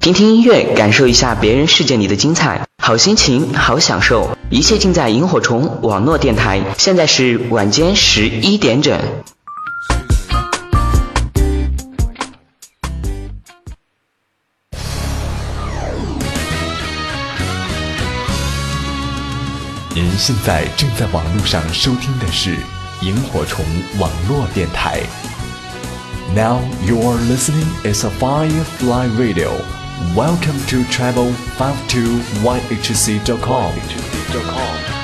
听听音乐，感受一下别人世界里的精彩，好心情，好享受，一切尽在萤火虫网络电台。现在是晚间十一点整。您现在正在网络上收听的是萤火虫网络电台。Now you are listening is a Firefly Radio. Welcome to travel 52yhc.com.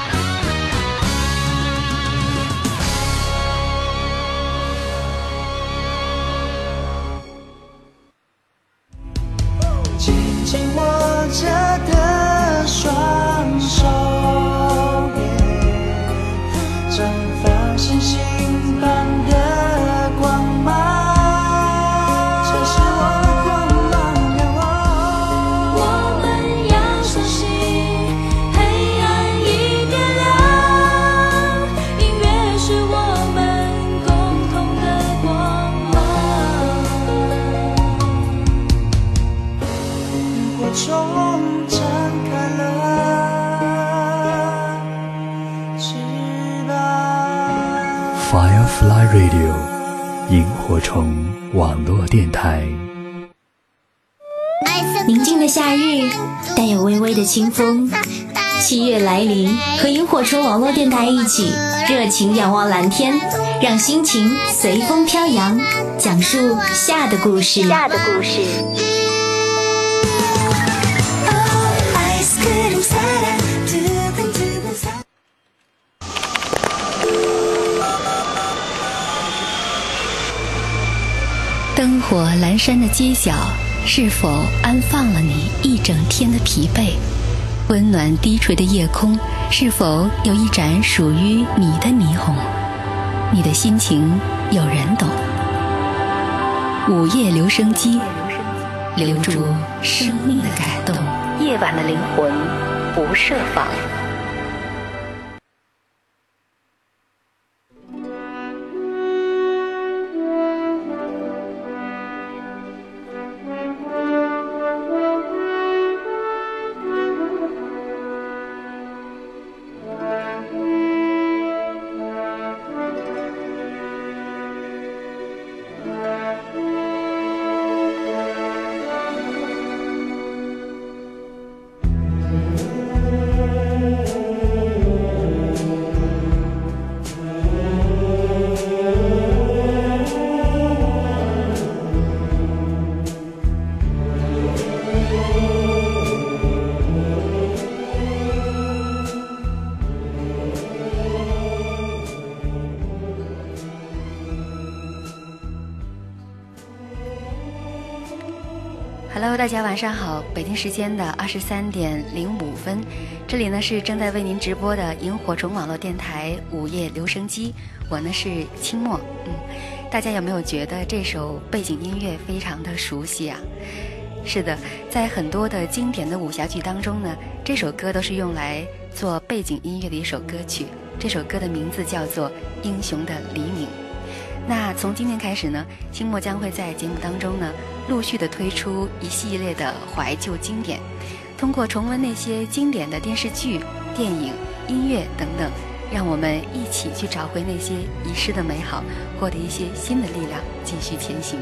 虫网络电台。宁静的夏日，带有微微的清风。七月来临，和萤火虫网络电台一起，热情仰望蓝天，让心情随风飘扬，讲述夏的故事。夏的故事。火阑珊的街角，是否安放了你一整天的疲惫？温暖低垂的夜空，是否有一盏属于你的霓虹？你的心情有人懂。午夜留声机，留住生命的感动。夜晚的灵魂不设防。时间的二十三点零五分，这里呢是正在为您直播的萤火虫网络电台午夜留声机，我呢是清末，嗯，大家有没有觉得这首背景音乐非常的熟悉啊？是的，在很多的经典的武侠剧当中呢，这首歌都是用来做背景音乐的一首歌曲，这首歌的名字叫做《英雄的黎明》。那从今天开始呢，清末将会在节目当中呢，陆续的推出一系列的怀旧经典，通过重温那些经典的电视剧、电影、音乐等等，让我们一起去找回那些遗失的美好，获得一些新的力量，继续前行。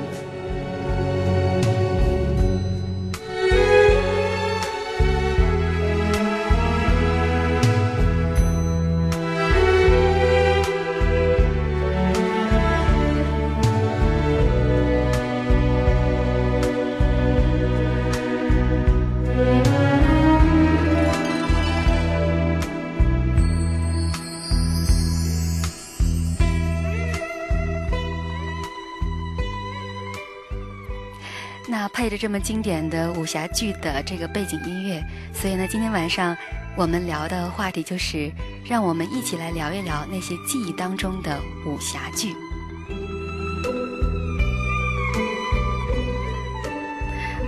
这么经典的武侠剧的这个背景音乐，所以呢，今天晚上我们聊的话题就是，让我们一起来聊一聊那些记忆当中的武侠剧。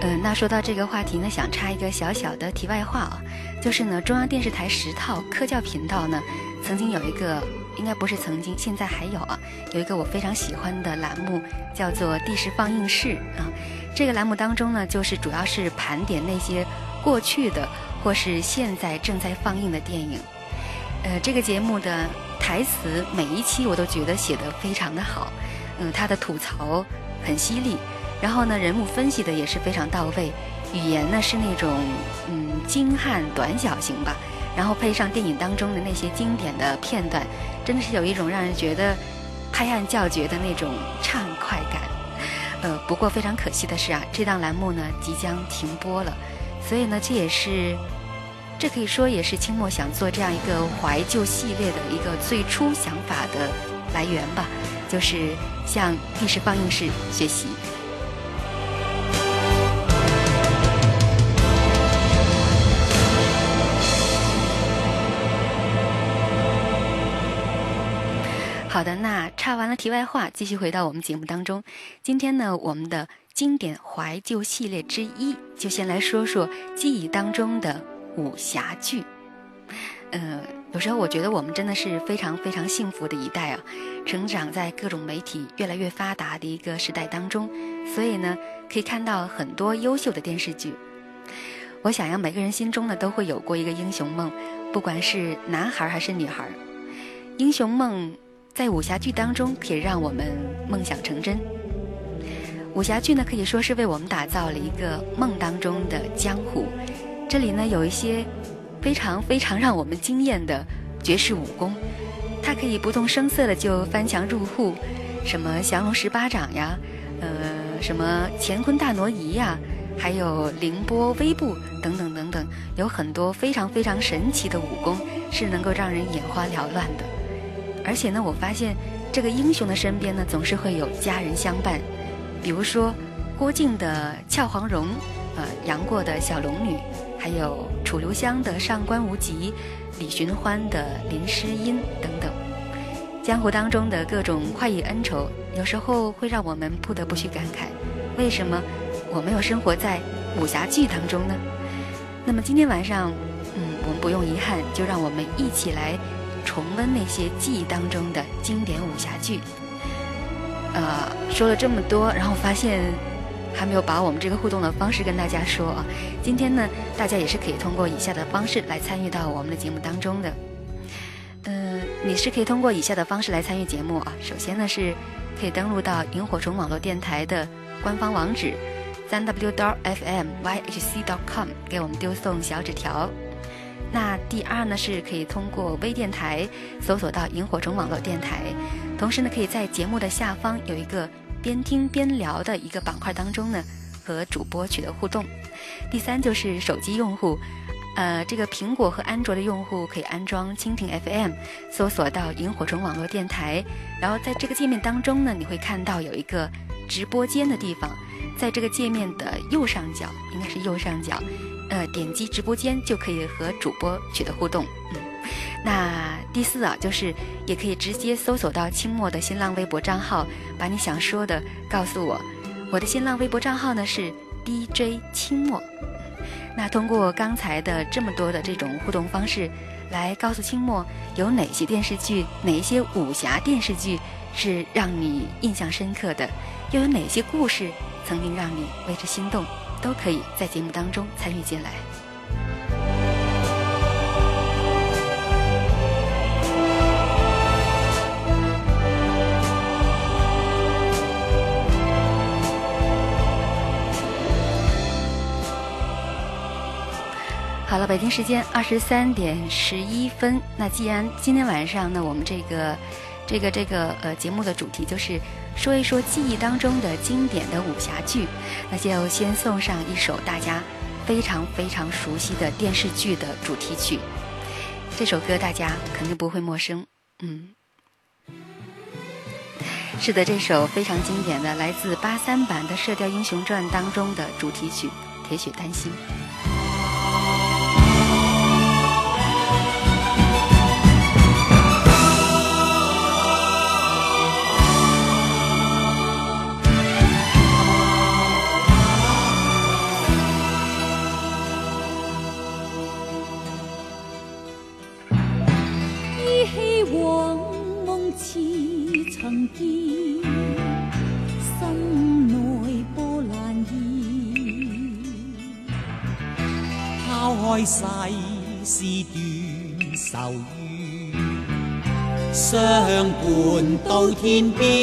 呃，那说到这个话题呢，想插一个小小的题外话啊，就是呢，中央电视台十套科教频道呢，曾经有一个应该不是曾经，现在还有啊，有一个我非常喜欢的栏目，叫做“地势放映室”啊。这个栏目当中呢，就是主要是盘点那些过去的或是现在正在放映的电影。呃，这个节目的台词每一期我都觉得写得非常的好，嗯，他的吐槽很犀利，然后呢，人物分析的也是非常到位，语言呢是那种嗯精悍短小型吧。然后配上电影当中的那些经典的片段，真的是有一种让人觉得拍案叫绝的那种畅快感。呃，不过非常可惜的是啊，这档栏目呢即将停播了，所以呢，这也是这可以说也是清末想做这样一个怀旧系列的一个最初想法的来源吧，就是向历史放映室学习。好的，那插完了题外话，继续回到我们节目当中。今天呢，我们的经典怀旧系列之一，就先来说说记忆当中的武侠剧。呃，有时候我觉得我们真的是非常非常幸福的一代啊，成长在各种媒体越来越发达的一个时代当中，所以呢，可以看到很多优秀的电视剧。我想要每个人心中呢，都会有过一个英雄梦，不管是男孩还是女孩，英雄梦。在武侠剧当中，可以让我们梦想成真。武侠剧呢，可以说是为我们打造了一个梦当中的江湖。这里呢，有一些非常非常让我们惊艳的绝世武功，它可以不动声色的就翻墙入户，什么降龙十八掌呀，呃，什么乾坤大挪移呀，还有凌波微步等等等等，有很多非常非常神奇的武功，是能够让人眼花缭乱的。而且呢，我发现这个英雄的身边呢，总是会有家人相伴，比如说郭靖的俏黄蓉，呃，杨过的小龙女，还有楚留香的上官无极，李寻欢的林诗音等等。江湖当中的各种快意恩仇，有时候会让我们不得不去感慨：为什么我没有生活在武侠剧当中呢？那么今天晚上，嗯，我们不用遗憾，就让我们一起来。重温那些记忆当中的经典武侠剧。呃，说了这么多，然后发现还没有把我们这个互动的方式跟大家说啊。今天呢，大家也是可以通过以下的方式来参与到我们的节目当中的。嗯，你是可以通过以下的方式来参与节目啊。首先呢，是可以登录到萤火虫网络电台的官方网址，三 w dot fm yhc dot com，给我们丢送小纸条。那第二呢，是可以通过微电台搜索到萤火虫网络电台，同时呢，可以在节目的下方有一个边听边聊的一个板块当中呢，和主播取得互动。第三就是手机用户，呃，这个苹果和安卓的用户可以安装蜻蜓 FM，搜索到萤火虫网络电台，然后在这个界面当中呢，你会看到有一个直播间的地方，在这个界面的右上角，应该是右上角。呃，点击直播间就可以和主播取得互动。嗯，那第四啊，就是也可以直接搜索到清末的新浪微博账号，把你想说的告诉我。我的新浪微博账号呢是 DJ 清末。那通过刚才的这么多的这种互动方式，来告诉清末有哪些电视剧，哪一些武侠电视剧是让你印象深刻的，又有哪些故事曾经让你为之心动。都可以在节目当中参与进来。好了，北京时间二十三点十一分。那既然今天晚上呢，我们这个。这个这个呃，节目的主题就是说一说记忆当中的经典的武侠剧，那就先送上一首大家非常非常熟悉的电视剧的主题曲。这首歌大家肯定不会陌生，嗯，是的，这首非常经典的，来自八三版的《射雕英雄传》当中的主题曲《铁血丹心》。到天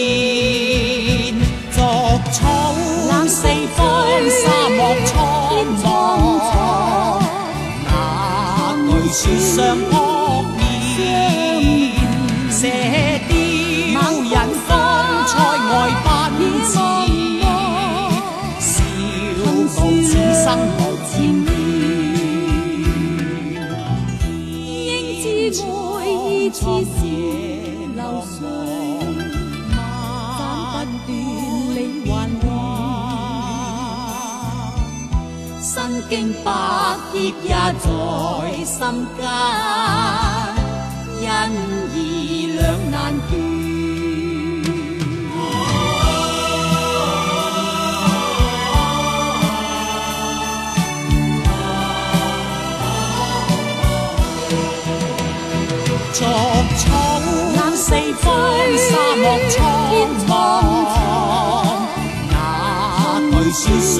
經百劫也在心間，因義兩難斷。逐草四方，沙漠苍茫，那句說相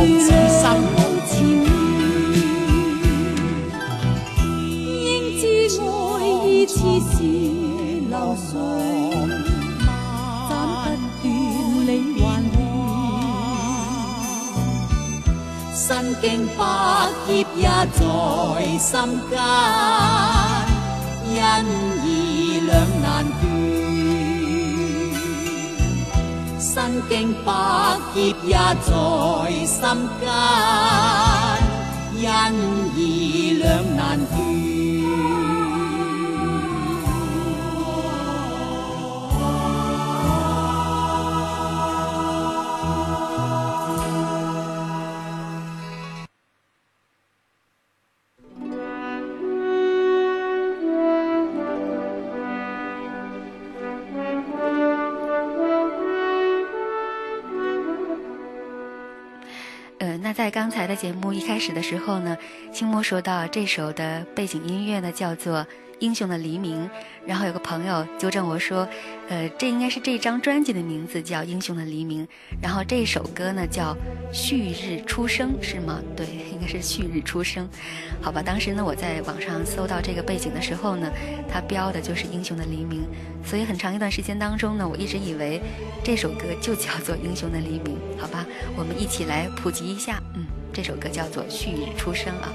笑傲此生無前緣。应知爱意似是流水，斩不断理还乱。身經百劫也在心間，因经百劫也在心间，恩义两难全。节目一开始的时候呢，清末说到这首的背景音乐呢叫做《英雄的黎明》，然后有个朋友纠正我说，呃，这应该是这张专辑的名字叫《英雄的黎明》，然后这首歌呢叫《旭日初升》，是吗？对，应该是《旭日初升》。好吧，当时呢我在网上搜到这个背景的时候呢，它标的就是《英雄的黎明》，所以很长一段时间当中呢，我一直以为这首歌就叫做《英雄的黎明》。好吧，我们一起来普及一下，嗯，这首歌叫做《旭日初升》啊。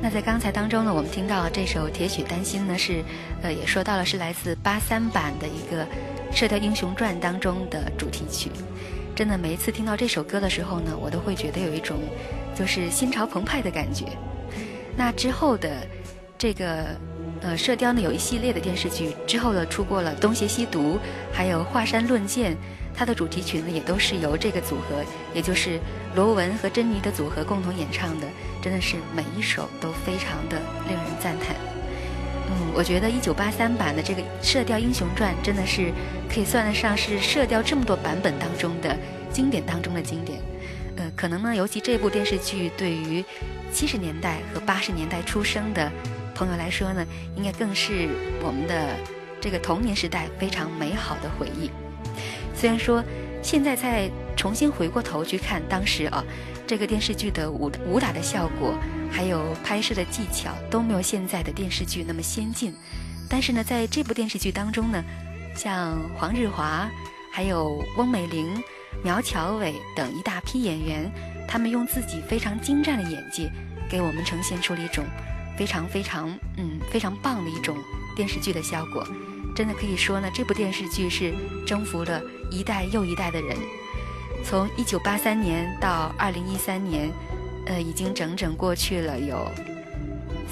那在刚才当中呢，我们听到这首《铁血丹心》呢，是呃也说到了是来自八三版的一个《射雕英雄传》当中的主题曲。真的，每一次听到这首歌的时候呢，我都会觉得有一种就是心潮澎湃的感觉。那之后的这个呃《射雕》呢，有一系列的电视剧，之后呢出过了《东邪西毒》，还有《华山论剑》，它的主题曲呢也都是由这个组合，也就是罗文和珍妮的组合共同演唱的，真的是每一首都非常的令人赞叹。嗯，我觉得一九八三版的这个《射雕英雄传》真的是可以算得上是《射雕》这么多版本当中的经典当中的经典。呃，可能呢，尤其这部电视剧对于七十年代和八十年代出生的朋友来说呢，应该更是我们的这个童年时代非常美好的回忆。虽然说现在再重新回过头去看当时啊，这个电视剧的武武打的效果，还有拍摄的技巧都没有现在的电视剧那么先进，但是呢，在这部电视剧当中呢，像黄日华，还有翁美玲、苗侨伟等一大批演员，他们用自己非常精湛的演技，给我们呈现出了一种非常非常嗯非常棒的一种电视剧的效果。真的可以说呢，这部电视剧是征服了一代又一代的人。从一九八三年到二零一三年，呃，已经整整过去了有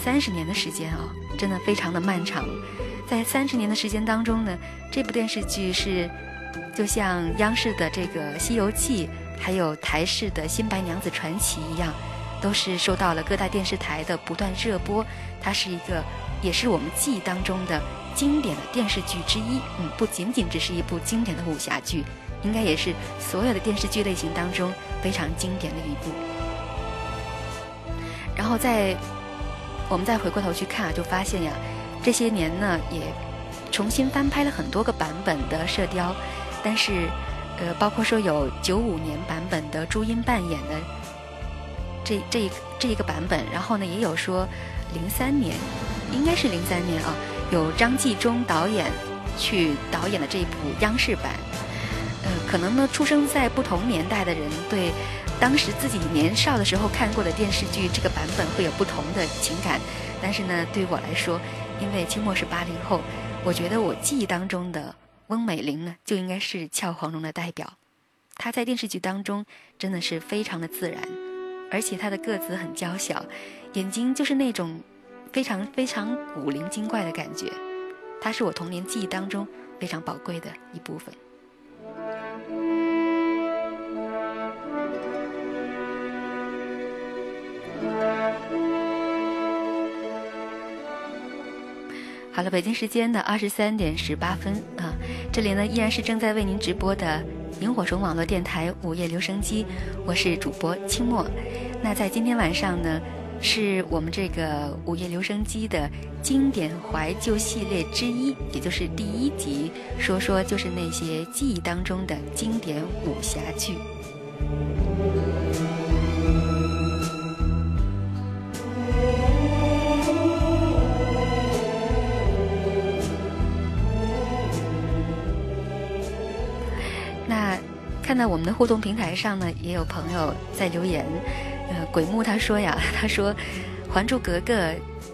三十年的时间啊、真的非常的漫长。在三十年的时间当中呢，这部电视剧是就像央视的这个《西游记》，还有台视的《新白娘子传奇》一样，都是受到了各大电视台的不断热播。它是一个，也是我们记忆当中的经典的电视剧之一。嗯，不仅仅只是一部经典的武侠剧，应该也是所有的电视剧类型当中非常经典的一部。然后再我们再回过头去看啊，就发现呀，这些年呢也重新翻拍了很多个版本的《射雕》，但是呃，包括说有九五年版本的朱茵扮演的这这一这一个版本，然后呢也有说零三年，应该是零三年啊，有张纪中导演去导演的这一部央视版。呃，可能呢出生在不同年代的人对。当时自己年少的时候看过的电视剧，这个版本会有不同的情感。但是呢，对于我来说，因为清末是八零后，我觉得我记忆当中的翁美玲呢，就应该是俏黄蓉的代表。她在电视剧当中真的是非常的自然，而且他的个子很娇小，眼睛就是那种非常非常古灵精怪的感觉。他是我童年记忆当中非常宝贵的一部分。好了，北京时间的二十三点十八分啊，这里呢依然是正在为您直播的萤火虫网络电台午夜留声机，我是主播清末。那在今天晚上呢，是我们这个午夜留声机的经典怀旧系列之一，也就是第一集，说说就是那些记忆当中的经典武侠剧。看到我们的互动平台上呢，也有朋友在留言。呃，鬼木他说呀，他说，《还珠格格》、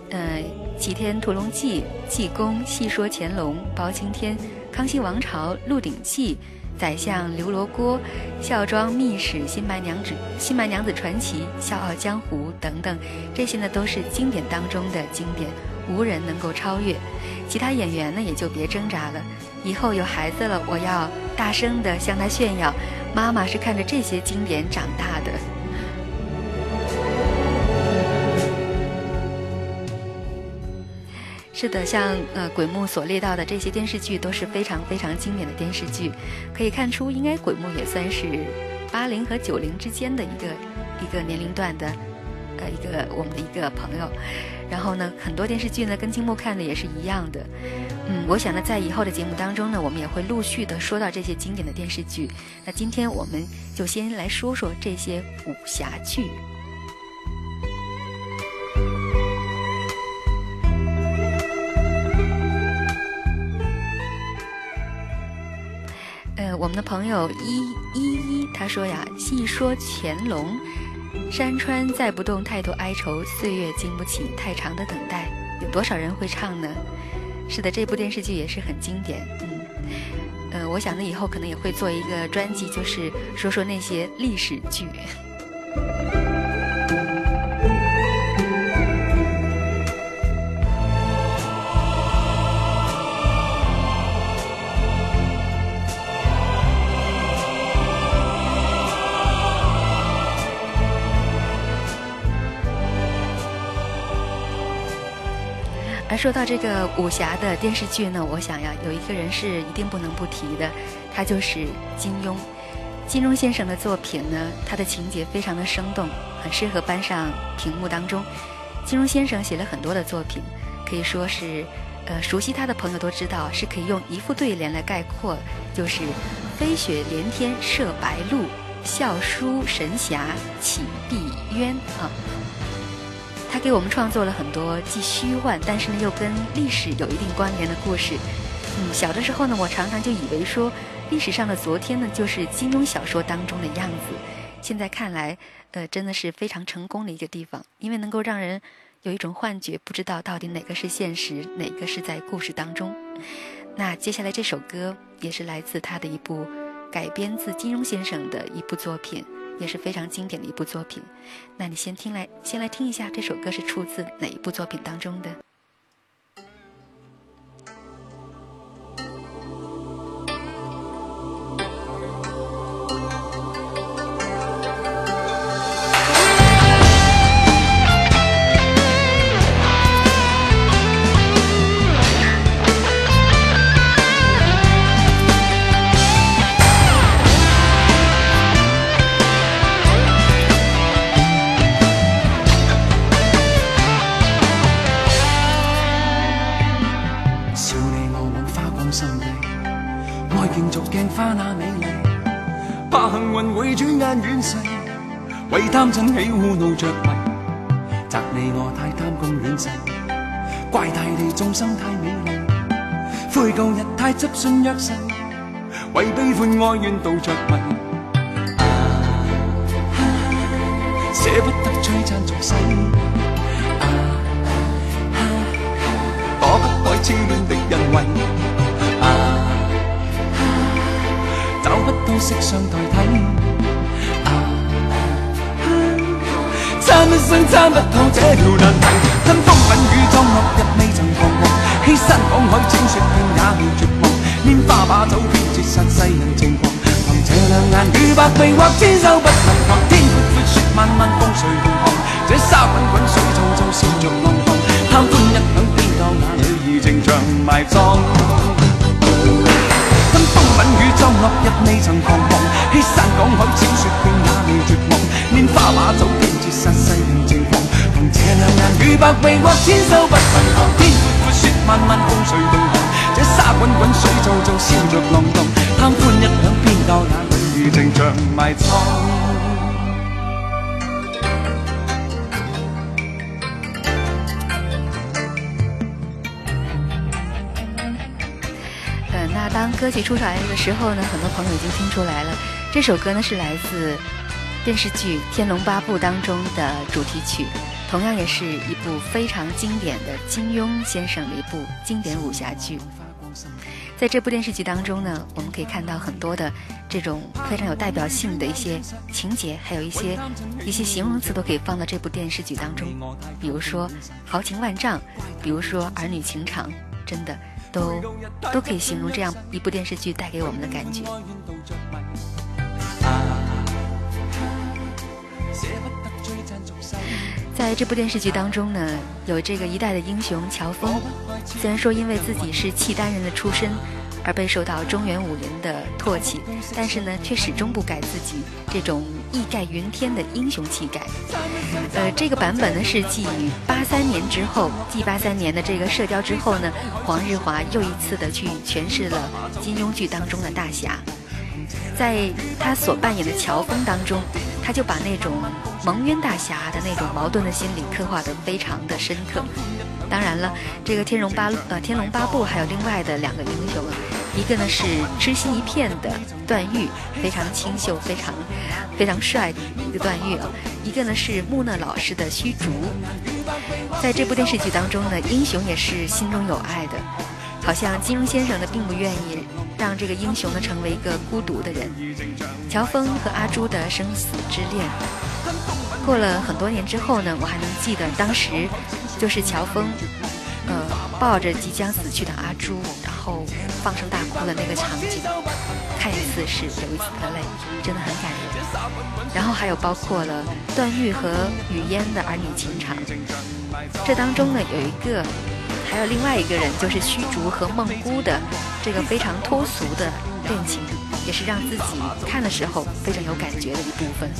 呃，《倚天屠龙记》、《济公》、《戏说乾隆》、《包青天》、《康熙王朝》、《鹿鼎记》、《宰相刘罗锅》、《孝庄秘史》、《新白娘子》、《新白娘子传奇》、《笑傲江湖》等等，这些呢都是经典当中的经典，无人能够超越。其他演员呢也就别挣扎了。以后有孩子了，我要大声的向他炫耀，妈妈是看着这些经典长大的。是的，像呃鬼木所列到的这些电视剧都是非常非常经典的电视剧，可以看出，应该鬼木也算是八零和九零之间的一个一个年龄段的。呃，一个我们的一个朋友，然后呢，很多电视剧呢跟青木看的也是一样的，嗯，我想呢，在以后的节目当中呢，我们也会陆续的说到这些经典的电视剧。那今天我们就先来说说这些武侠剧。呃，我们的朋友一一一他说呀，细说乾隆。山川载不动，太多哀愁；岁月经不起太长的等待。有多少人会唱呢？是的，这部电视剧也是很经典。嗯，呃，我想呢，以后可能也会做一个专辑，就是说说那些历史剧。说到这个武侠的电视剧呢，我想呀，有一个人是一定不能不提的，他就是金庸。金庸先生的作品呢，他的情节非常的生动，很适合搬上屏幕当中。金庸先生写了很多的作品，可以说是，呃，熟悉他的朋友都知道，是可以用一副对联来概括，就是“飞雪连天射白鹿，笑书神侠起碧渊”啊。他给我们创作了很多既虚幻，但是呢又跟历史有一定关联的故事。嗯，小的时候呢，我常常就以为说，历史上的昨天呢就是金庸小说当中的样子。现在看来，呃，真的是非常成功的一个地方，因为能够让人有一种幻觉，不知道到底哪个是现实，哪个是在故事当中。那接下来这首歌也是来自他的一部改编自金庸先生的一部作品。也是非常经典的一部作品，那你先听来，先来听一下这首歌是出自哪一部作品当中的？贪嗔喜恶怒着迷，責你我太貪功戀勢，怪大地眾生太美麗，悔舊日太執信約誓，為悲歡哀怨妒着迷。啊啊捨不得璀璨俗世，啊啊躲不開痴戀的人為，啊啊找不到色相代替，争一生争不透这条难题，吞風品雨中落日未曾彷徨，欺山赶海践雪径也未绝望，拈花把酒偏折煞世人情狂，凭这两眼与百臂或千手不能防，百臂或千手不能防，天闊闊雪漫漫風隨同航，這沙滾滾水皱皱笑着浪蕩，貪歡一晌偏教那。当歌曲出来的时候呢，很多朋友已经听出来了，这首歌呢是来自电视剧《天龙八部》当中的主题曲，同样也是一部非常经典的金庸先生的一部经典武侠剧。在这部电视剧当中呢，我们可以看到很多的这种非常有代表性的一些情节，还有一些一些形容词都可以放到这部电视剧当中，比如说豪情万丈，比如说儿女情长，真的都都可以形容这样一部电视剧带给我们的感觉。在这部电视剧当中呢，有这个一代的英雄乔峰，虽然说因为自己是契丹人的出身，而备受到中原武林的唾弃，但是呢，却始终不改自己这种义盖云天的英雄气概。呃，这个版本呢是继八三年之后，继八三年的这个《射雕》之后呢，黄日华又一次的去诠释了金庸剧当中的大侠。在他所扮演的乔峰当中，他就把那种蒙冤大侠的那种矛盾的心理刻画得非常的深刻。当然了，这个天龙八呃天龙八部还有另外的两个英雄啊，一个呢是痴心一片的段誉，非常清秀、非常非常帅的一个段誉啊，一个呢是木讷老实的虚竹。在这部电视剧当中呢，英雄也是心中有爱的，好像金庸先生呢并不愿意让这个英雄呢成为一个孤独的人。乔峰和阿朱的生死之恋，过了很多年之后呢，我还能记得当时就是乔峰，呃，抱着即将死去的阿朱，然后放声大哭的那个场景，看一次是流一次的泪，真的很感人。然后还有包括了段誉和雨嫣的儿女情长，这当中呢有一个，还有另外一个人就是虚竹和梦姑的这个非常脱俗的恋情，也是让自己看的时候非常有感觉的一部分。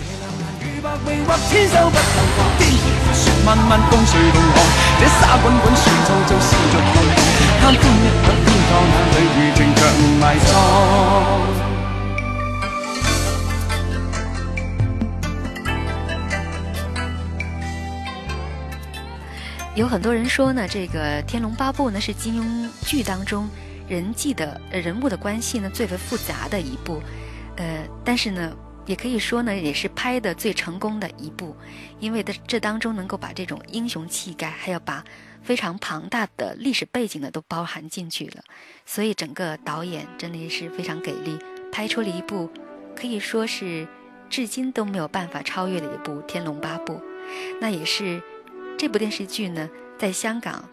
有很多人说呢，这个《天龙八部》呢是金庸剧当中人际的人物的关系呢最为复杂的一部，呃，但是呢，也可以说呢也是拍的最成功的一部，因为的这当中能够把这种英雄气概，还有把非常庞大的历史背景呢都包含进去了，所以整个导演真的也是非常给力，拍出了一部可以说是至今都没有办法超越的一部《天龙八部》，那也是。这部电视剧呢，在香港，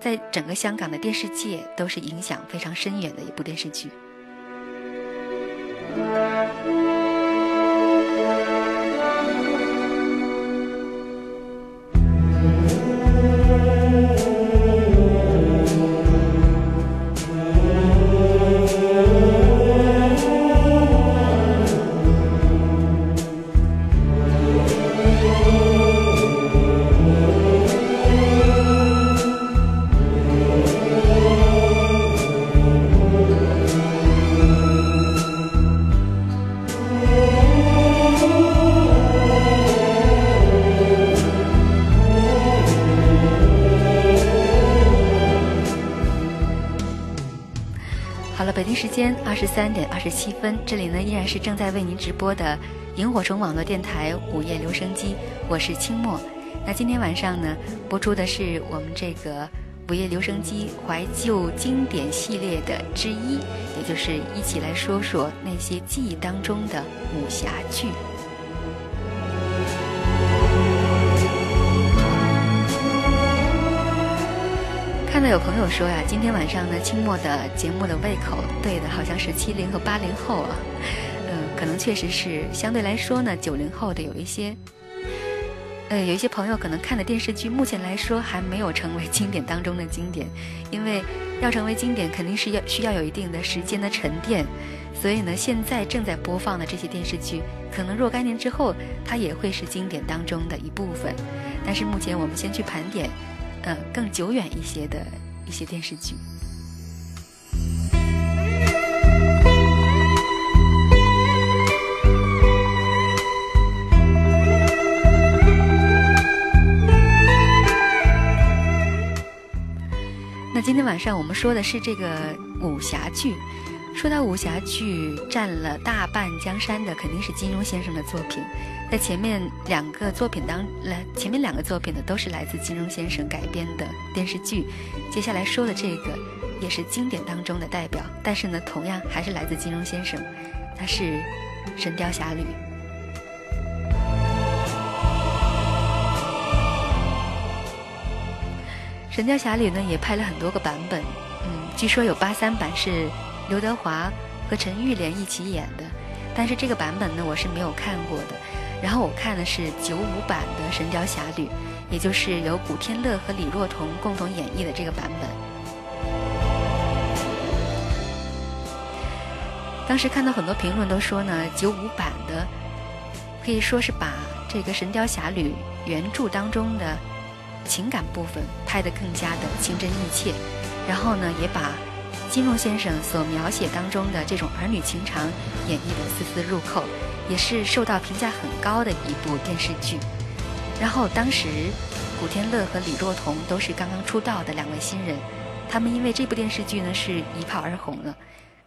在整个香港的电视界都是影响非常深远的一部电视剧。二十三点二十七分，这里呢依然是正在为您直播的萤火虫网络电台午夜留声机，我是清末。那今天晚上呢，播出的是我们这个午夜留声机怀旧经典系列的之一，也就是一起来说说那些记忆当中的武侠剧。看到有朋友说呀，今天晚上呢，清末的节目的胃口对的好像是七零和八零后啊，嗯，可能确实是相对来说呢，九零后的有一些，呃，有一些朋友可能看的电视剧，目前来说还没有成为经典当中的经典，因为要成为经典，肯定是要需要有一定的时间的沉淀，所以呢，现在正在播放的这些电视剧，可能若干年之后，它也会是经典当中的一部分，但是目前我们先去盘点。呃，更久远一些的一些电视剧。那今天晚上我们说的是这个武侠剧。说到武侠剧，占了大半江山的肯定是金庸先生的作品。在前面两个作品当来，前面两个作品呢都是来自金庸先生改编的电视剧。接下来说的这个也是经典当中的代表，但是呢，同样还是来自金庸先生，它是《神雕侠侣》。《神雕侠侣》呢也拍了很多个版本，嗯，据说有八三版是刘德华和陈玉莲一起演的，但是这个版本呢我是没有看过的。然后我看的是九五版的《神雕侠侣》，也就是由古天乐和李若彤共同演绎的这个版本。当时看到很多评论都说呢，九五版的可以说是把这个《神雕侠侣》原著当中的情感部分拍得更加的情真意切，然后呢，也把金庸先生所描写当中的这种儿女情长演绎的丝丝入扣。也是受到评价很高的一部电视剧。然后当时，古天乐和李若彤都是刚刚出道的两位新人，他们因为这部电视剧呢是一炮而红了。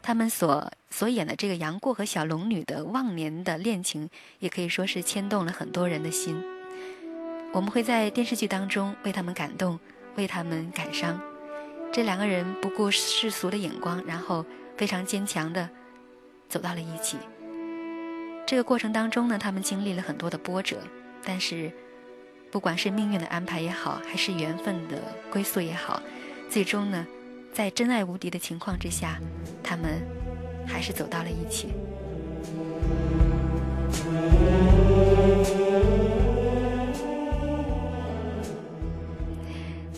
他们所所演的这个杨过和小龙女的忘年的恋情，也可以说是牵动了很多人的心。我们会在电视剧当中为他们感动，为他们感伤。这两个人不顾世俗的眼光，然后非常坚强的走到了一起。这个过程当中呢，他们经历了很多的波折，但是，不管是命运的安排也好，还是缘分的归宿也好，最终呢，在真爱无敌的情况之下，他们还是走到了一起。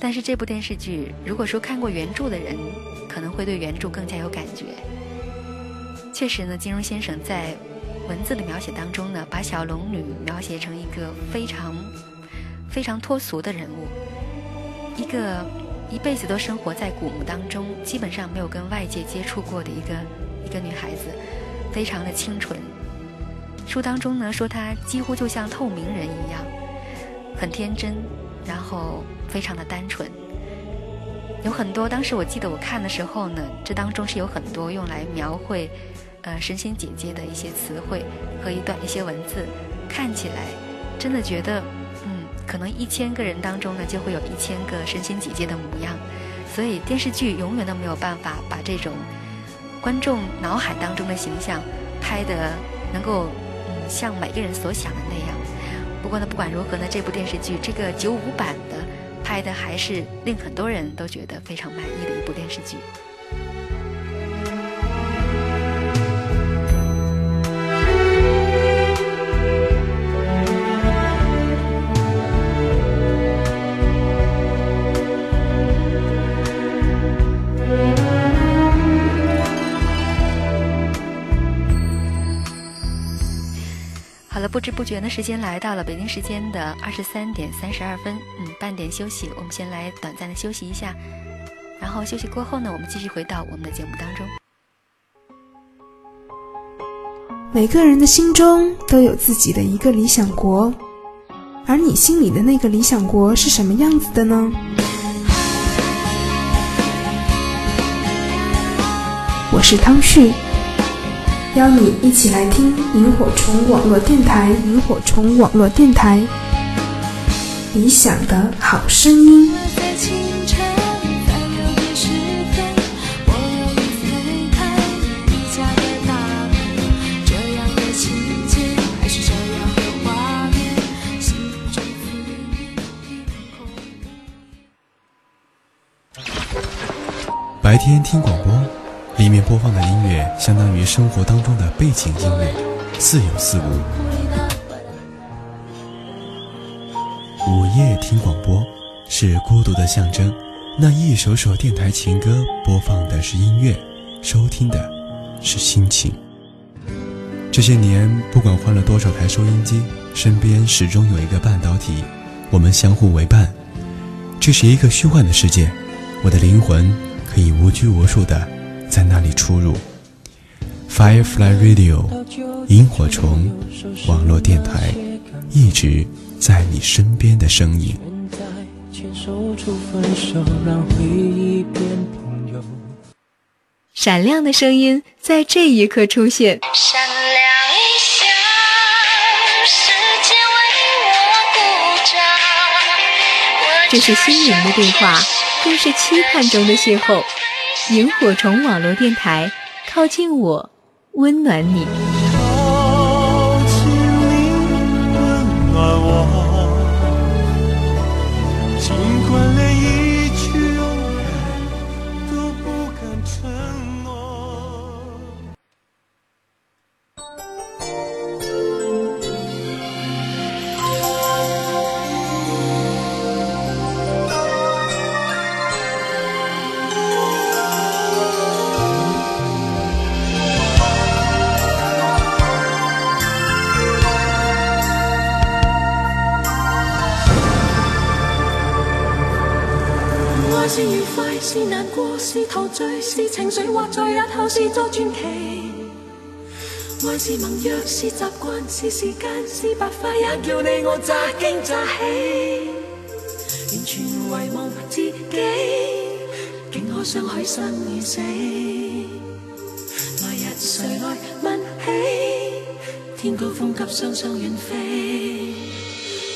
但是这部电视剧，如果说看过原著的人，可能会对原著更加有感觉。确实呢，金庸先生在。文字的描写当中呢，把小龙女描写成一个非常、非常脱俗的人物，一个一辈子都生活在古墓当中，基本上没有跟外界接触过的一个一个女孩子，非常的清纯。书当中呢说她几乎就像透明人一样，很天真，然后非常的单纯。有很多当时我记得我看的时候呢，这当中是有很多用来描绘。呃，神仙姐姐的一些词汇和一段一些文字，看起来真的觉得，嗯，可能一千个人当中呢，就会有一千个神仙姐姐的模样。所以电视剧永远都没有办法把这种观众脑海当中的形象拍的能够，嗯，像每个人所想的那样。不过呢，不管如何呢，这部电视剧这个九五版的拍的还是令很多人都觉得非常满意的一部电视剧。不知不觉呢，时间来到了北京时间的二十三点三十二分，嗯，半点休息，我们先来短暂的休息一下，然后休息过后呢，我们继续回到我们的节目当中。每个人的心中都有自己的一个理想国，而你心里的那个理想国是什么样子的呢？我是汤旭，邀你一起来听萤火虫网络电台。萤火虫网络电台，理想的好声音。白天听广播，里面播放的音乐相当于生活当中的背景音乐，似有似无。午夜听广播是孤独的象征，那一首首电台情歌播放的是音乐，收听的是心情。这些年，不管换了多少台收音机，身边始终有一个半导体，我们相互为伴。这是一个虚幻的世界，我的灵魂可以无拘无束的在那里出入。Firefly Radio，萤火虫网络电台，一直在你身边的声音。闪亮的声音在这一刻出现，闪亮一下，世界为我鼓掌。这是心灵的对话，更是期盼中的邂逅。萤火虫网络电台，靠近我，温暖你。愛是愉快，是難過，是陶醉，是情緒，或在日后是作传奇。愛是盟約，是習慣，是時間，是白髮，也叫你我乍惊乍喜。完全遗忘自己，竟可相许生與死。來日誰來問起？天高風急，雙雙遠飛。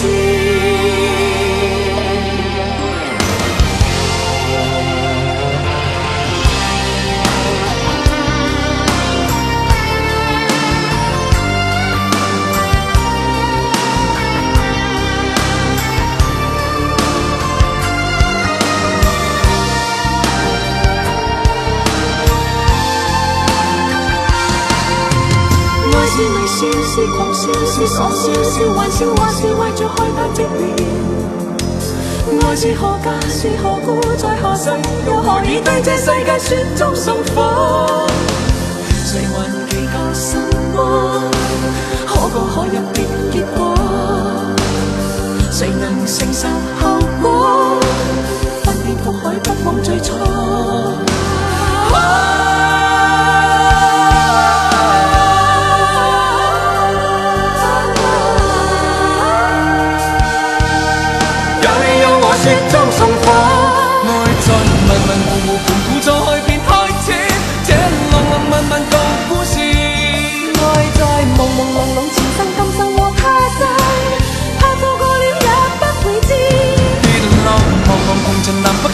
see. 是微笑，是狂笑，是傻笑，是玩笑，或是為着害怕寂寥。愛是何价，是何故，在何世，又何以對這世界雪中送火？誰還祈求什麼？可歌可泣的結果，誰能承受後果？翻天覆海，不枉最初。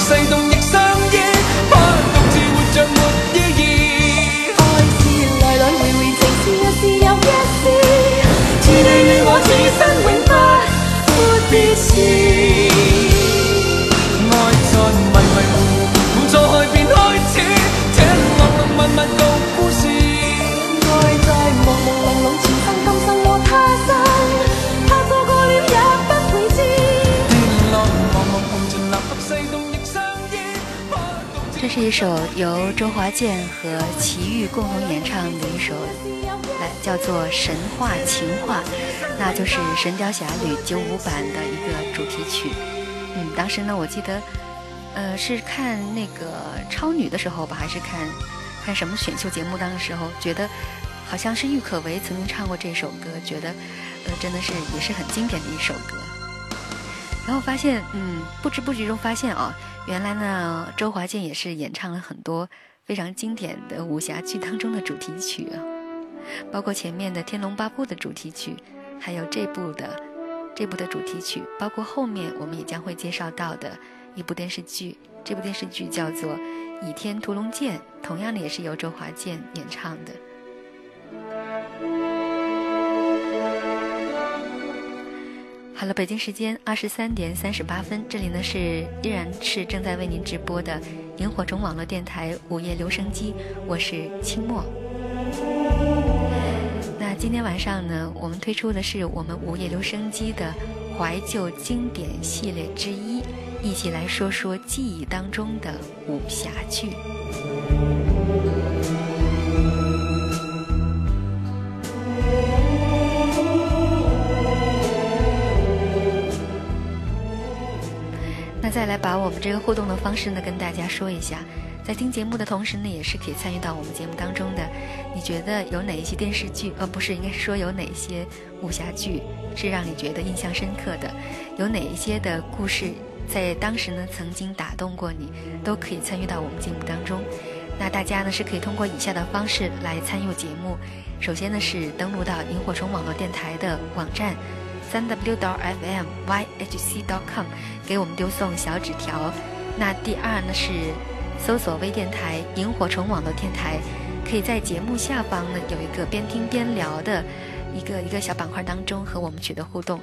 say 是一首由周华健和齐豫共同演唱的一首，来叫做《神话情话》，那就是《神雕侠侣》九五版的一个主题曲。嗯，当时呢，我记得，呃，是看那个超女的时候吧，还是看看什么选秀节目当时候，觉得好像是郁可唯曾经唱过这首歌，觉得，呃，真的是也是很经典的一首歌。然后发现，嗯，不知不觉中发现啊。原来呢，周华健也是演唱了很多非常经典的武侠剧当中的主题曲啊，包括前面的《天龙八部》的主题曲，还有这部的这部的主题曲，包括后面我们也将会介绍到的一部电视剧，这部电视剧叫做《倚天屠龙剑》，同样的也是由周华健演唱的。好了，北京时间二十三点三十八分，这里呢是依然是正在为您直播的萤火虫网络电台午夜留声机，我是清末。那今天晚上呢，我们推出的是我们午夜留声机的怀旧经典系列之一，一起来说说记忆当中的武侠剧。再来把我们这个互动的方式呢跟大家说一下，在听节目的同时呢，也是可以参与到我们节目当中的。你觉得有哪一些电视剧？呃，不是，应该是说有哪些武侠剧是让你觉得印象深刻的？有哪一些的故事在当时呢曾经打动过你？都可以参与到我们节目当中。那大家呢是可以通过以下的方式来参与节目。首先呢是登录到萤火虫网络电台的网站。三 w 点 fm yhc 点 com 给我们丢送小纸条。那第二呢是搜索微电台萤火虫网络电台，可以在节目下方呢有一个边听边聊的一个一个小板块当中和我们取得互动。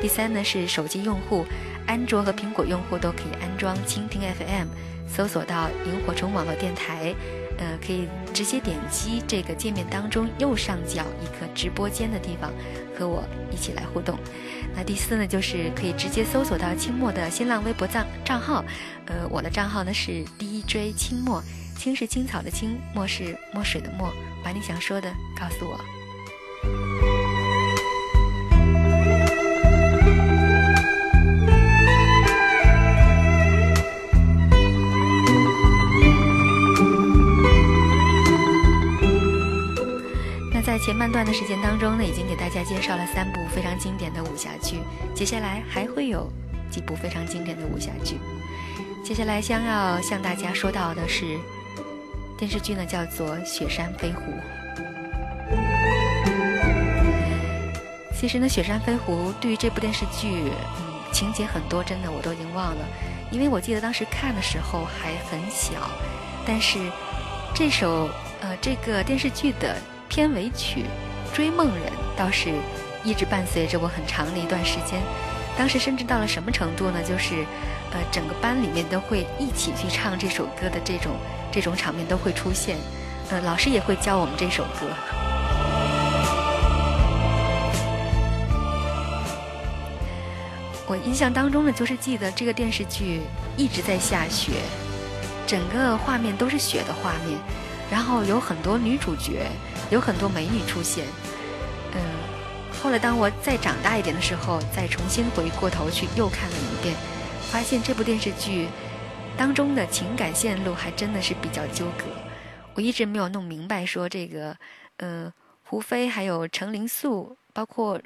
第三呢是手机用户，安卓和苹果用户都可以安装蜻蜓 FM，搜索到萤火虫网络电台。呃，可以直接点击这个界面当中右上角一个直播间的地方，和我一起来互动。那第四呢，就是可以直接搜索到清末的新浪微博账账号，呃，我的账号呢是 DJ 清末，青是青草的青，墨是墨水的墨，把你想说的告诉我。前半段的时间当中呢，已经给大家介绍了三部非常经典的武侠剧，接下来还会有几部非常经典的武侠剧。接下来将要向大家说到的是电视剧呢，叫做《雪山飞狐》。其实呢，《雪山飞狐》对于这部电视剧，嗯，情节很多，真的我都已经忘了，因为我记得当时看的时候还很小，但是这首呃这个电视剧的。片尾曲《追梦人》倒是一直伴随着我很长的一段时间，当时甚至到了什么程度呢？就是，呃，整个班里面都会一起去唱这首歌的这种这种场面都会出现，呃，老师也会教我们这首歌。我印象当中呢，就是记得这个电视剧一直在下雪，整个画面都是雪的画面。然后有很多女主角，有很多美女出现。嗯，后来当我再长大一点的时候，再重新回过头去又看了一遍，发现这部电视剧当中的情感线路还真的是比较纠葛。我一直没有弄明白，说这个，呃，胡飞还有程灵素，包括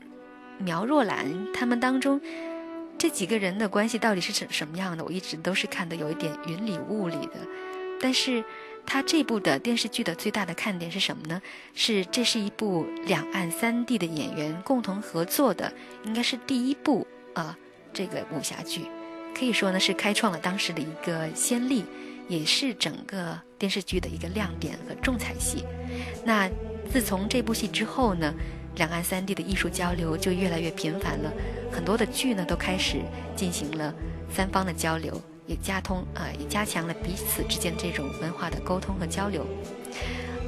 苗若兰，他们当中这几个人的关系到底是什什么样的？我一直都是看的有一点云里雾里的，但是。它这部的电视剧的最大的看点是什么呢？是这是一部两岸三地的演员共同合作的，应该是第一部啊，这个武侠剧，可以说呢是开创了当时的一个先例，也是整个电视剧的一个亮点和重彩戏。那自从这部戏之后呢，两岸三地的艺术交流就越来越频繁了，很多的剧呢都开始进行了三方的交流。也加通啊，也加强了彼此之间这种文化的沟通和交流。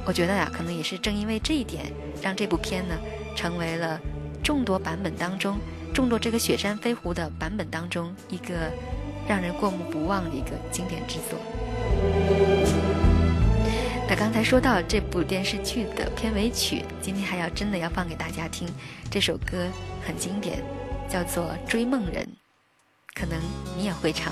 我觉得呀，可能也是正因为这一点，让这部片呢，成为了众多版本当中，众多这个《雪山飞狐》的版本当中，一个让人过目不忘的一个经典之作。那刚才说到这部电视剧的片尾曲，今天还要真的要放给大家听。这首歌很经典，叫做《追梦人》，可能你也会唱。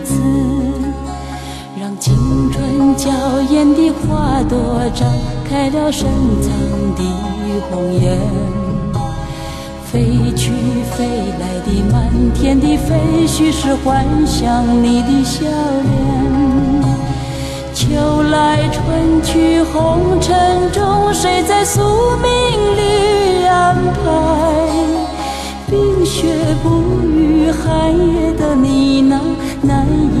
青春娇艳的花朵绽开了深藏的红颜，飞去飞来的满天的飞絮是幻想你的笑脸。秋来春去红尘中，谁在宿命里安排？冰雪不语，寒夜的你那难隐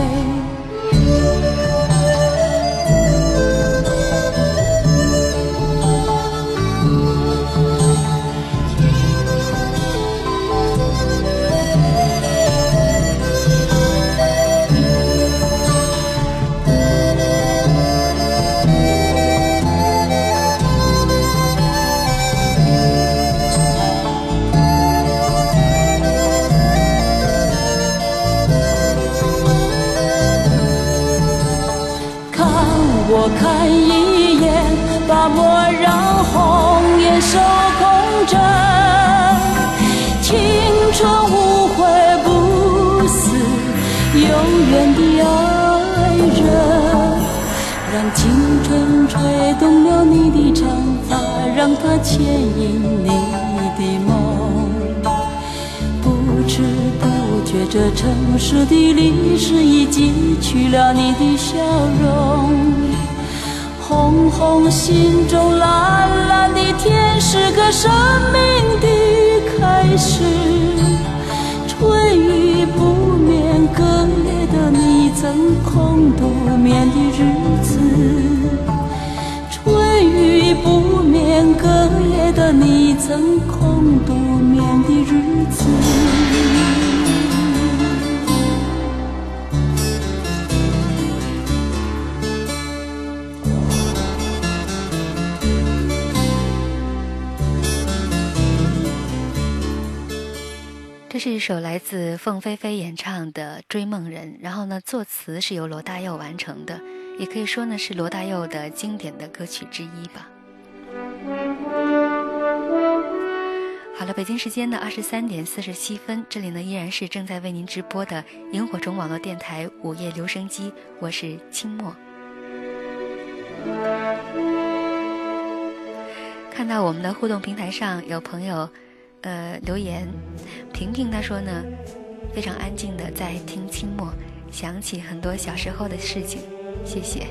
牵引你的梦，不知不觉，这城市的历史已记取了你的笑容。红红心中，蓝蓝的天，是个生命的开始。春雨不眠，隔夜的你曾空独眠的日子。雨不眠，隔夜的你曾空独眠的日子。这是一首来自凤飞飞演唱的《追梦人》，然后呢，作词是由罗大佑完成的。也可以说呢是罗大佑的经典的歌曲之一吧。好了，北京时间的二十三点四十七分，这里呢依然是正在为您直播的萤火虫网络电台午夜留声机，我是清墨。看到我们的互动平台上有朋友，呃留言，萍萍她说呢，非常安静的在听清墨，想起很多小时候的事情。谢谢，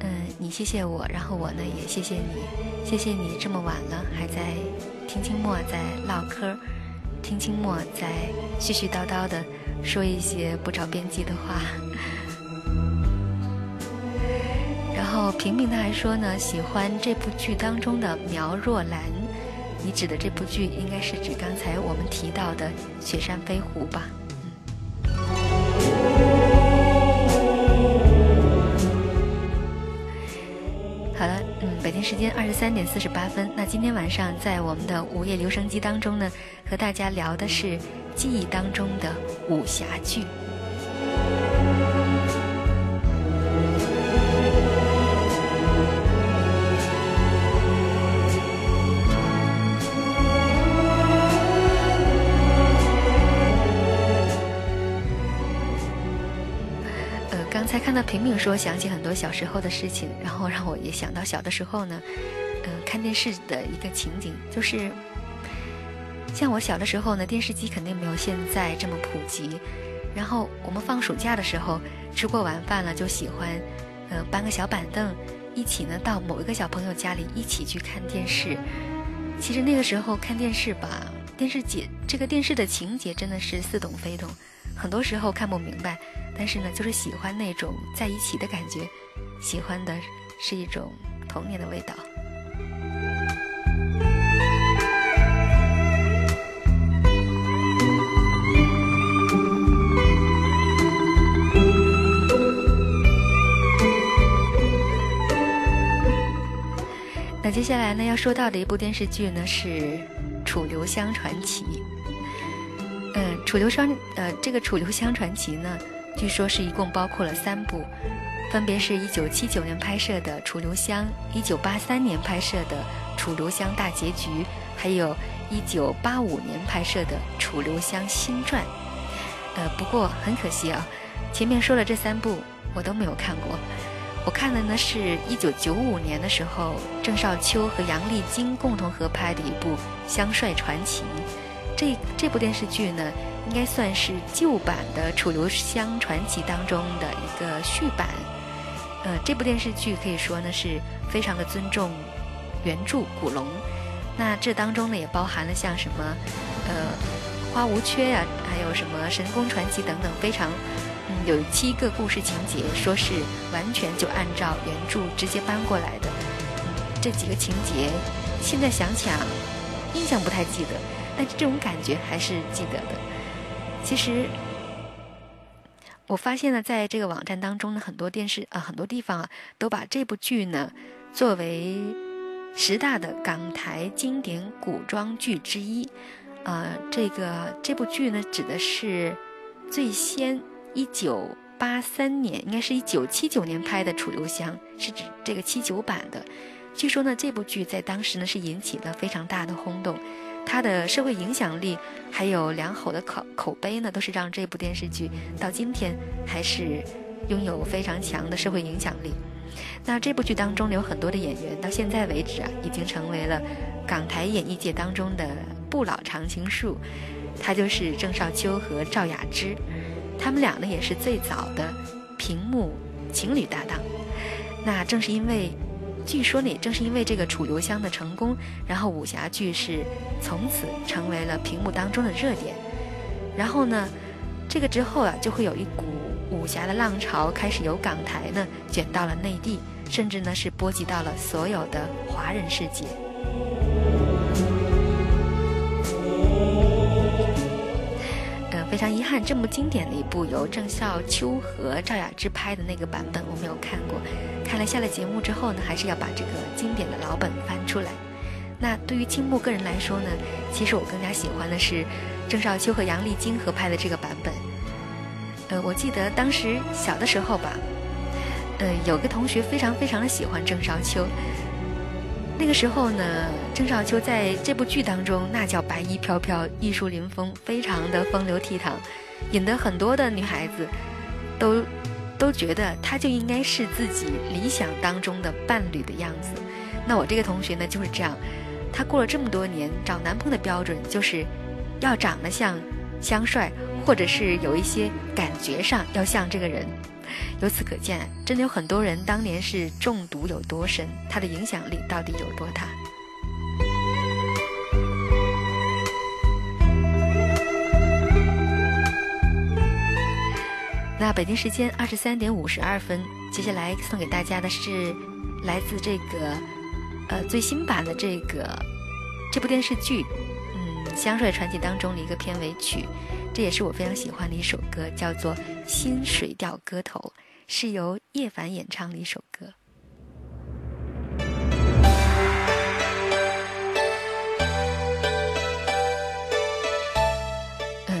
嗯，你谢谢我，然后我呢也谢谢你，谢谢你这么晚了还在听清末在唠嗑，听清末在絮絮叨叨的说一些不着边际的话。然后平平他还说呢，喜欢这部剧当中的苗若兰，你指的这部剧应该是指刚才我们提到的《雪山飞狐》吧？北京时间二十三点四十八分。那今天晚上在我们的午夜留声机当中呢，和大家聊的是记忆当中的武侠剧。平平说想起很多小时候的事情，然后让我也想到小的时候呢，嗯，看电视的一个情景，就是像我小的时候呢，电视机肯定没有现在这么普及。然后我们放暑假的时候，吃过晚饭了，就喜欢呃搬个小板凳，一起呢到某一个小朋友家里一起去看电视。其实那个时候看电视吧，电视节这个电视的情节真的是似懂非懂。很多时候看不明白，但是呢，就是喜欢那种在一起的感觉，喜欢的是一种童年的味道。那接下来呢，要说到的一部电视剧呢是《楚留香传奇》。《楚留香》呃，这个《楚留香传奇》呢，据说是一共包括了三部，分别是一九七九年拍摄的《楚留香》，一九八三年拍摄的《楚留香大结局》，还有一九八五年拍摄的《楚留香新传》。呃，不过很可惜啊，前面说的这三部我都没有看过。我看的呢是一九九五年的时候，郑少秋和杨丽菁共同合拍的一部《香帅传奇》。这这部电视剧呢，应该算是旧版的《楚留香传奇》当中的一个续版。呃，这部电视剧可以说呢是非常的尊重原著古龙。那这当中呢也包含了像什么呃花无缺呀，还有什么神功传奇等等，非常嗯有七个故事情节，说是完全就按照原著直接搬过来的。嗯，这几个情节现在想想，印象不太记得。但是这种感觉还是记得的。其实，我发现呢，在这个网站当中呢，很多电视啊，很多地方啊，都把这部剧呢作为十大的港台经典古装剧之一。呃，这个这部剧呢，指的是最先一九八三年，应该是一九七九年拍的《楚留香》，是指这个七九版的。据说呢，这部剧在当时呢是引起了非常大的轰动。它的社会影响力还有良好的口口碑呢，都是让这部电视剧到今天还是拥有非常强的社会影响力。那这部剧当中有很多的演员，到现在为止啊，已经成为了港台演艺界当中的不老常青树。他就是郑少秋和赵雅芝，他们俩呢也是最早的屏幕情侣搭档。那正是因为。据说呢，也正是因为这个楚留香的成功，然后武侠剧是从此成为了屏幕当中的热点。然后呢，这个之后啊，就会有一股武侠的浪潮开始由港台呢卷到了内地，甚至呢是波及到了所有的华人世界。非常遗憾，这么经典的一部由郑少秋和赵雅芝拍的那个版本我没有看过。看了下了节目之后呢，还是要把这个经典的老本翻出来。那对于青木个人来说呢，其实我更加喜欢的是郑少秋和杨丽菁合拍的这个版本。呃，我记得当时小的时候吧，呃，有个同学非常非常的喜欢郑少秋。那个时候呢，郑少秋在这部剧当中那叫白衣飘飘、玉树临风，非常的风流倜傥，引得很多的女孩子都都觉得他就应该是自己理想当中的伴侣的样子。那我这个同学呢就是这样，他过了这么多年找男朋友的标准就是要长得像香帅，或者是有一些感觉上要像这个人。由此可见，真的有很多人当年是中毒有多深，他的影响力到底有多大？那北京时间二十三点五十二分，接下来送给大家的是来自这个呃最新版的这个这部电视剧《嗯香水传奇》当中的一个片尾曲。这也是我非常喜欢的一首歌，叫做《新水调歌头》，是由叶凡演唱的一首歌。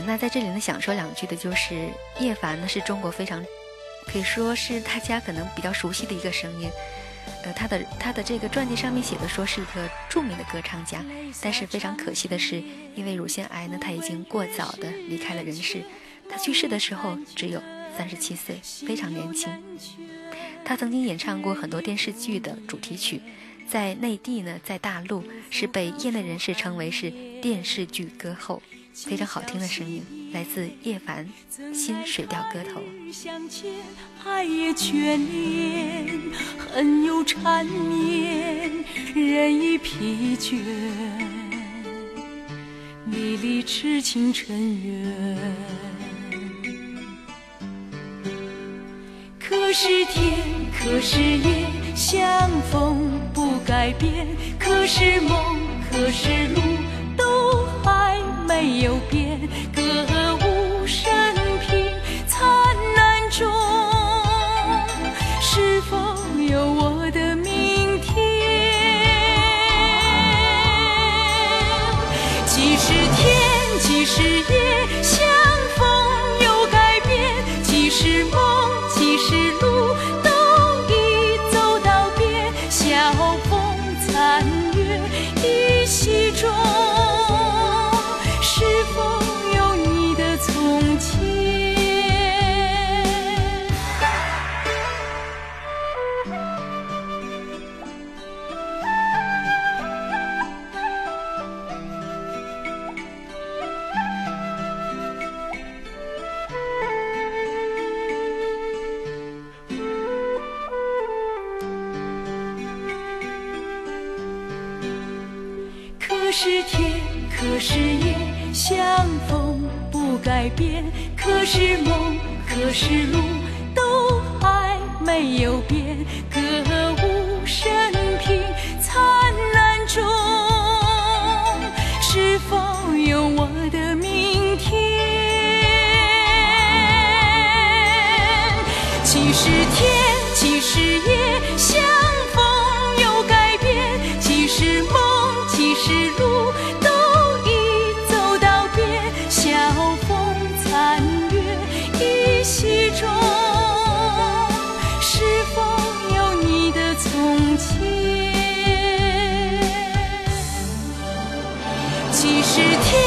那在这里呢，想说两句的就是叶凡呢，是中国非常可以说是大家可能比较熟悉的一个声音。呃，他的他的这个传记上面写的说是一个著名的歌唱家，但是非常可惜的是，因为乳腺癌呢，他已经过早的离开了人世。他去世的时候只有三十七岁，非常年轻。他曾经演唱过很多电视剧的主题曲，在内地呢，在大陆是被业内人士称为是电视剧歌后，非常好听的声音，来自叶凡《新水调歌头》。爱也眷恋，恨又缠绵，人已疲倦，离离痴情尘缘。可是天，可是夜，相逢不改变；可是梦，可是路，还没有是天。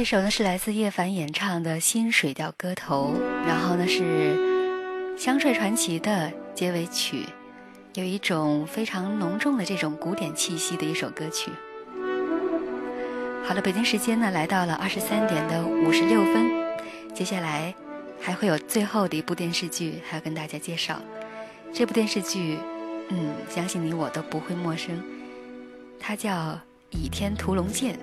这首呢是来自叶凡演唱的《新水调歌头》，然后呢是《香帅传奇》的结尾曲，有一种非常浓重的这种古典气息的一首歌曲。好了，北京时间呢来到了二十三点的五十六分，接下来还会有最后的一部电视剧还要跟大家介绍。这部电视剧，嗯，相信你我都不会陌生，它叫《倚天屠龙剑》。《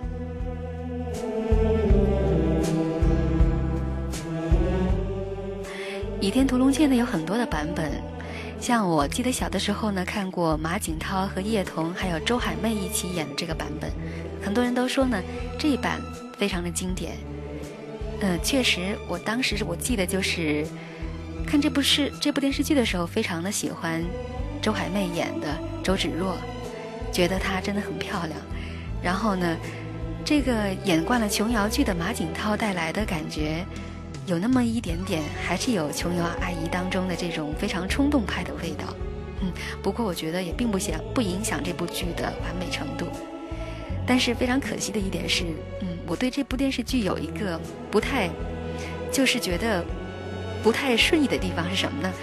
倚天屠龙记》呢有很多的版本，像我记得小的时候呢看过马景涛和叶童还有周海媚一起演的这个版本，很多人都说呢这一版非常的经典。嗯，确实，我当时我记得就是看这部是这部电视剧的时候，非常的喜欢周海媚演的周芷若，觉得她真的很漂亮。然后呢，这个演惯了琼瑶剧的马景涛带来的感觉。有那么一点点，还是有琼瑶阿姨当中的这种非常冲动派的味道，嗯，不过我觉得也并不想不影响这部剧的完美程度。但是非常可惜的一点是，嗯，我对这部电视剧有一个不太，就是觉得不太顺意的地方是什么呢？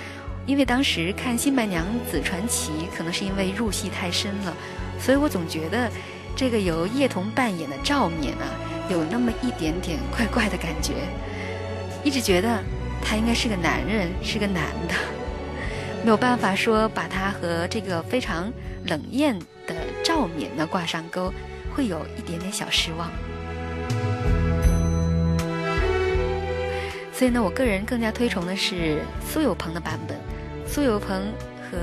因为当时看《新白娘子传奇》，可能是因为入戏太深了，所以我总觉得这个由叶童扮演的赵敏啊，有那么一点点怪怪的感觉。一直觉得他应该是个男人，是个男的，没有办法说把他和这个非常冷艳的赵敏呢挂上钩，会有一点点小失望。所以呢，我个人更加推崇的是苏有朋的版本，苏有朋和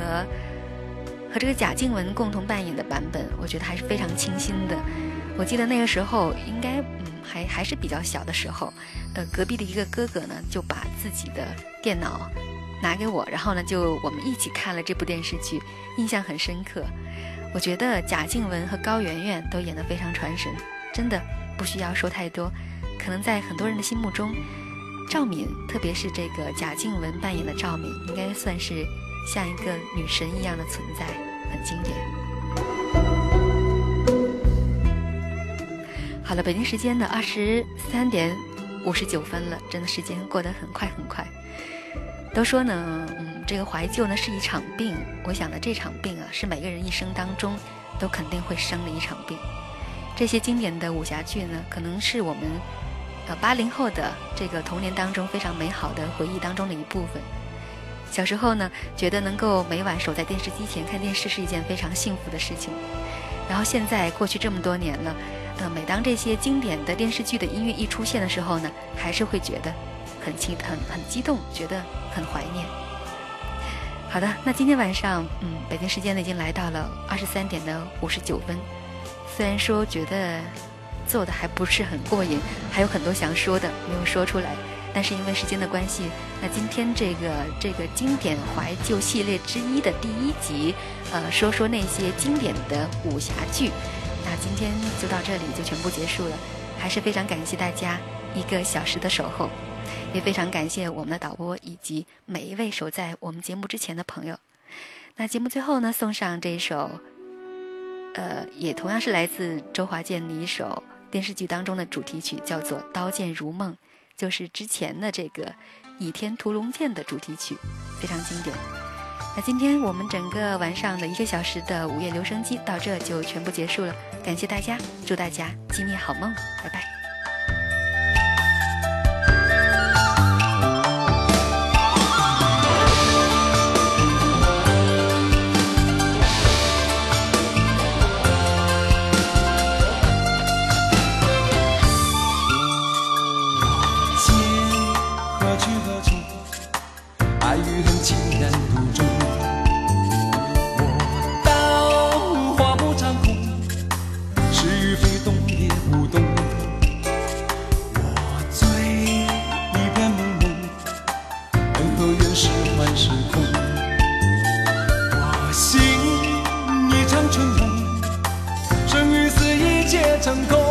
和这个贾静雯共同扮演的版本，我觉得还是非常清新的。我记得那个时候应该还还是比较小的时候，呃，隔壁的一个哥哥呢就把自己的电脑拿给我，然后呢就我们一起看了这部电视剧，印象很深刻。我觉得贾静雯和高圆圆都演得非常传神，真的不需要说太多，可能在很多人的心目中。赵敏，特别是这个贾静雯扮演的赵敏，应该算是像一个女神一样的存在，很经典。好了，北京时间的二十三点五十九分了，真的时间过得很快很快。都说呢，嗯，这个怀旧呢是一场病，我想呢这场病啊是每个人一生当中都肯定会生的一场病。这些经典的武侠剧呢，可能是我们。呃，八零后的这个童年当中非常美好的回忆当中的一部分。小时候呢，觉得能够每晚守在电视机前看电视是一件非常幸福的事情。然后现在过去这么多年了，呃，每当这些经典的电视剧的音乐一出现的时候呢，还是会觉得很激很很激动，觉得很怀念。好的，那今天晚上，嗯，北京时间呢已经来到了二十三点的五十九分。虽然说觉得。做的还不是很过瘾，还有很多想说的没有说出来。但是因为时间的关系，那今天这个这个经典怀旧系列之一的第一集，呃，说说那些经典的武侠剧。那今天就到这里就全部结束了。还是非常感谢大家一个小时的守候，也非常感谢我们的导播以及每一位守在我们节目之前的朋友。那节目最后呢，送上这一首，呃，也同样是来自周华健的一首。电视剧当中的主题曲叫做《刀剑如梦》，就是之前的这个《倚天屠龙剑》的主题曲，非常经典。那今天我们整个晚上的一个小时的午夜留声机到这就全部结束了，感谢大家，祝大家今夜好梦，拜拜。成功。